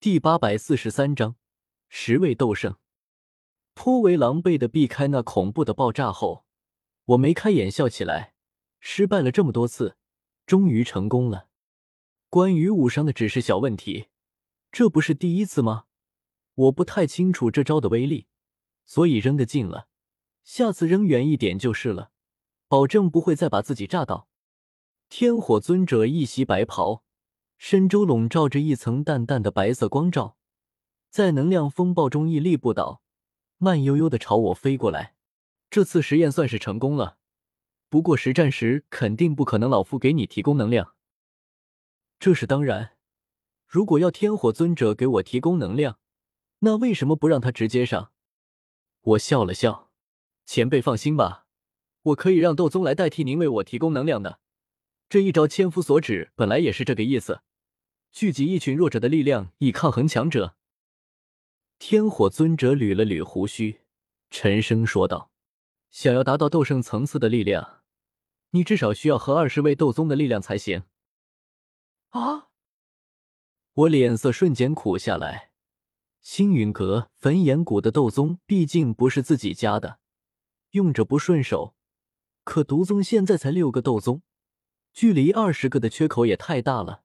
第八百四十三章，十位斗圣。颇为狼狈的避开那恐怖的爆炸后，我眉开眼笑起来。失败了这么多次，终于成功了。关于武伤的只是小问题，这不是第一次吗？我不太清楚这招的威力，所以扔得近了，下次扔远一点就是了，保证不会再把自己炸到。天火尊者一袭白袍，身周笼罩着一层淡淡的白色光照，在能量风暴中屹立不倒。慢悠悠的朝我飞过来，这次实验算是成功了。不过实战时肯定不可能老夫给你提供能量，这是当然。如果要天火尊者给我提供能量，那为什么不让他直接上？我笑了笑，前辈放心吧，我可以让斗宗来代替您为我提供能量的。这一招千夫所指本来也是这个意思，聚集一群弱者的力量以抗衡强者。天火尊者捋了捋胡须，沉声说道：“想要达到斗圣层次的力量，你至少需要和二十位斗宗的力量才行。”啊！我脸色瞬间苦下来。星陨阁、焚炎谷的斗宗毕竟不是自己家的，用着不顺手。可毒宗现在才六个斗宗，距离二十个的缺口也太大了。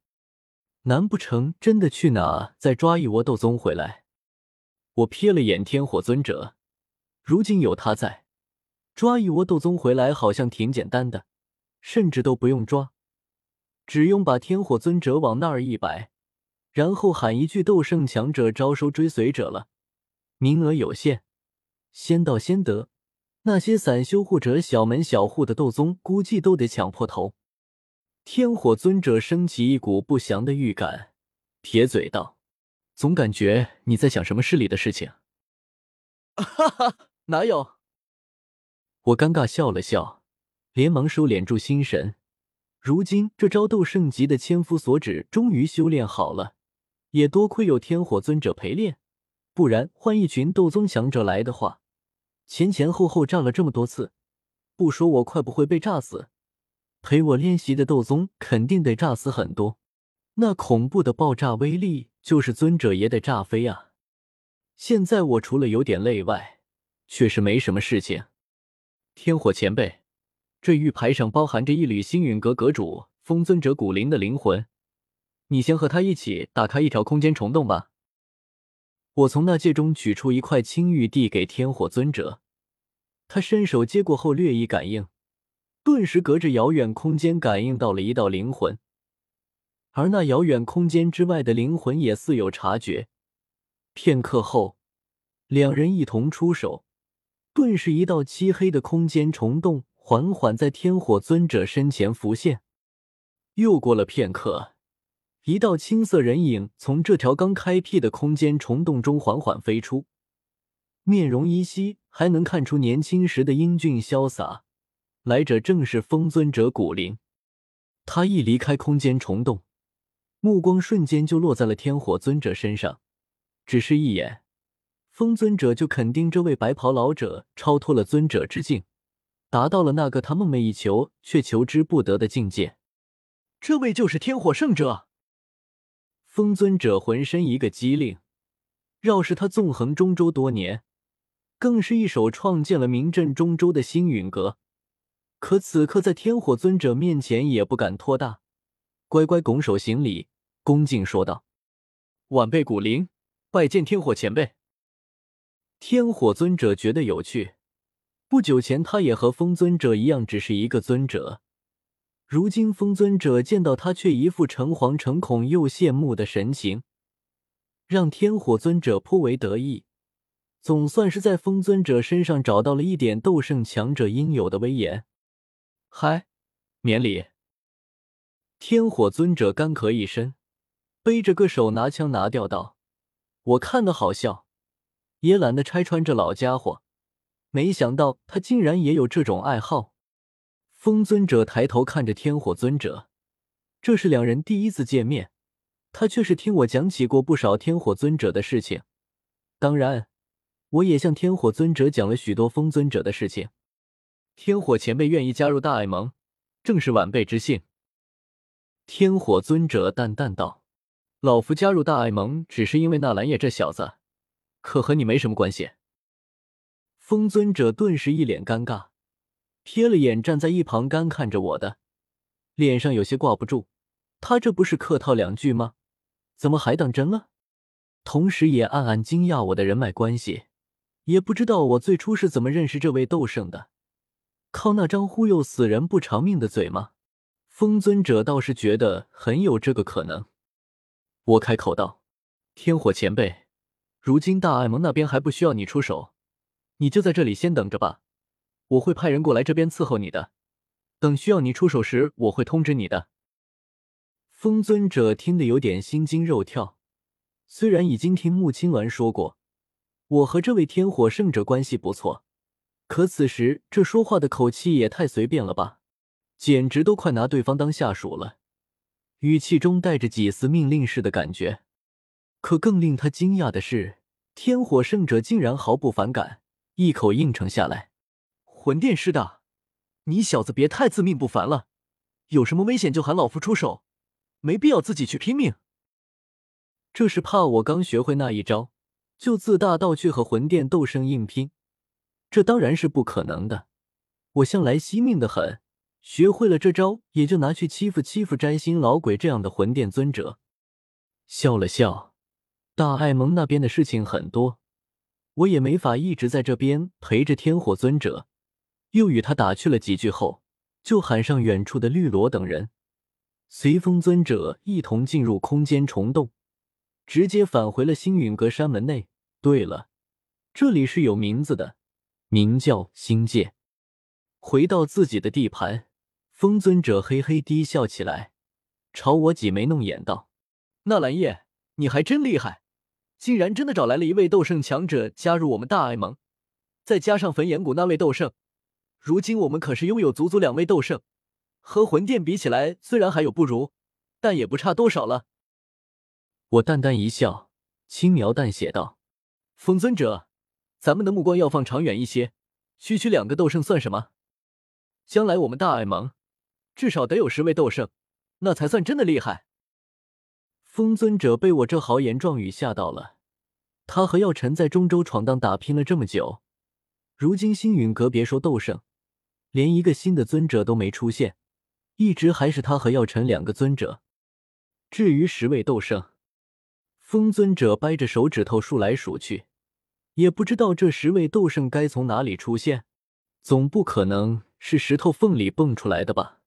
难不成真的去哪再抓一窝斗宗回来？我瞥了眼天火尊者，如今有他在，抓一窝斗宗回来好像挺简单的，甚至都不用抓，只用把天火尊者往那儿一摆，然后喊一句“斗圣强者招收追随者”了。名额有限，先到先得。那些散修或者小门小户的斗宗，估计都得抢破头。天火尊者升起一股不祥的预感，撇嘴道。总感觉你在想什么势力的事情。哈哈，哪有？我尴尬笑了笑，连忙收敛住心神。如今这招斗圣级的千夫所指终于修炼好了，也多亏有天火尊者陪练，不然换一群斗宗强者来的话，前前后后炸了这么多次，不说我快不会被炸死，陪我练习的斗宗肯定得炸死很多。那恐怖的爆炸威力，就是尊者也得炸飞啊！现在我除了有点累外，却是没什么事情。天火前辈，这玉牌上包含着一缕星陨阁阁主风尊者古灵的灵魂，你先和他一起打开一条空间虫洞吧。我从那戒中取出一块青玉，递给天火尊者，他伸手接过后略一感应，顿时隔着遥远空间感应到了一道灵魂。而那遥远空间之外的灵魂也似有察觉，片刻后，两人一同出手，顿时一道漆黑的空间虫洞缓缓在天火尊者身前浮现。又过了片刻，一道青色人影从这条刚开辟的空间虫洞中缓缓飞出，面容依稀，还能看出年轻时的英俊潇洒。来者正是风尊者古灵。他一离开空间虫洞。目光瞬间就落在了天火尊者身上，只是一眼，风尊者就肯定这位白袍老者超脱了尊者之境，达到了那个他梦寐以求却求之不得的境界。这位就是天火圣者。风尊者浑身一个机灵，要是他纵横中州多年，更是一手创建了名震中州的星陨阁，可此刻在天火尊者面前也不敢托大，乖乖拱手行礼。恭敬说道：“晚辈古灵拜见天火前辈。”天火尊者觉得有趣。不久前，他也和风尊者一样，只是一个尊者。如今，风尊者见到他，却一副诚惶诚恐又羡慕的神情，让天火尊者颇为得意。总算是在风尊者身上找到了一点斗圣强者应有的威严。嗨，免礼。天火尊者干咳一声。背着个手拿枪拿掉道：“我看的好笑，也懒得拆穿这老家伙。没想到他竟然也有这种爱好。”风尊者抬头看着天火尊者，这是两人第一次见面，他却是听我讲起过不少天火尊者的事情。当然，我也向天火尊者讲了许多风尊者的事情。天火前辈愿意加入大爱盟，正是晚辈之幸。天火尊者淡淡道。老夫加入大爱盟只是因为纳兰叶这小子，可和你没什么关系。风尊者顿时一脸尴尬，瞥了眼站在一旁干看着我的，脸上有些挂不住。他这不是客套两句吗？怎么还当真了？同时也暗暗惊讶我的人脉关系，也不知道我最初是怎么认识这位斗圣的。靠那张忽悠死人不偿命的嘴吗？风尊者倒是觉得很有这个可能。我开口道：“天火前辈，如今大爱盟那边还不需要你出手，你就在这里先等着吧。我会派人过来这边伺候你的。等需要你出手时，我会通知你的。”风尊者听得有点心惊肉跳。虽然已经听穆青鸾说过，我和这位天火圣者关系不错。可此时这说话的口气也太随便了吧，简直都快拿对方当下属了，语气中带着几丝命令式的感觉。可更令他惊讶的是，天火圣者竟然毫不反感，一口应承下来。魂殿师的，你小子别太自命不凡了，有什么危险就喊老夫出手，没必要自己去拼命。这是怕我刚学会那一招，就自大到去和魂殿斗圣硬拼。这当然是不可能的。我向来惜命的很，学会了这招，也就拿去欺负欺负摘星老鬼这样的魂殿尊者。笑了笑，大爱盟那边的事情很多，我也没法一直在这边陪着天火尊者。又与他打趣了几句后，就喊上远处的绿萝等人，随风尊者一同进入空间虫洞，直接返回了星陨阁山门内。对了，这里是有名字的。名叫星界。回到自己的地盘，风尊者嘿嘿低笑起来，朝我挤眉弄眼道：“纳兰叶，你还真厉害，竟然真的找来了一位斗圣强者加入我们大爱盟，再加上焚炎谷那位斗圣，如今我们可是拥有足足两位斗圣，和魂殿比起来，虽然还有不如，但也不差多少了。”我淡淡一笑，轻描淡写道：“风尊者。”咱们的目光要放长远一些，区区两个斗圣算什么？将来我们大爱盟至少得有十位斗圣，那才算真的厉害。风尊者被我这豪言壮语吓到了。他和药尘在中州闯荡打拼了这么久，如今星陨阁别说斗圣，连一个新的尊者都没出现，一直还是他和药尘两个尊者。至于十位斗圣，风尊者掰着手指头数来数去。也不知道这十位斗圣该从哪里出现，总不可能是石头缝里蹦出来的吧？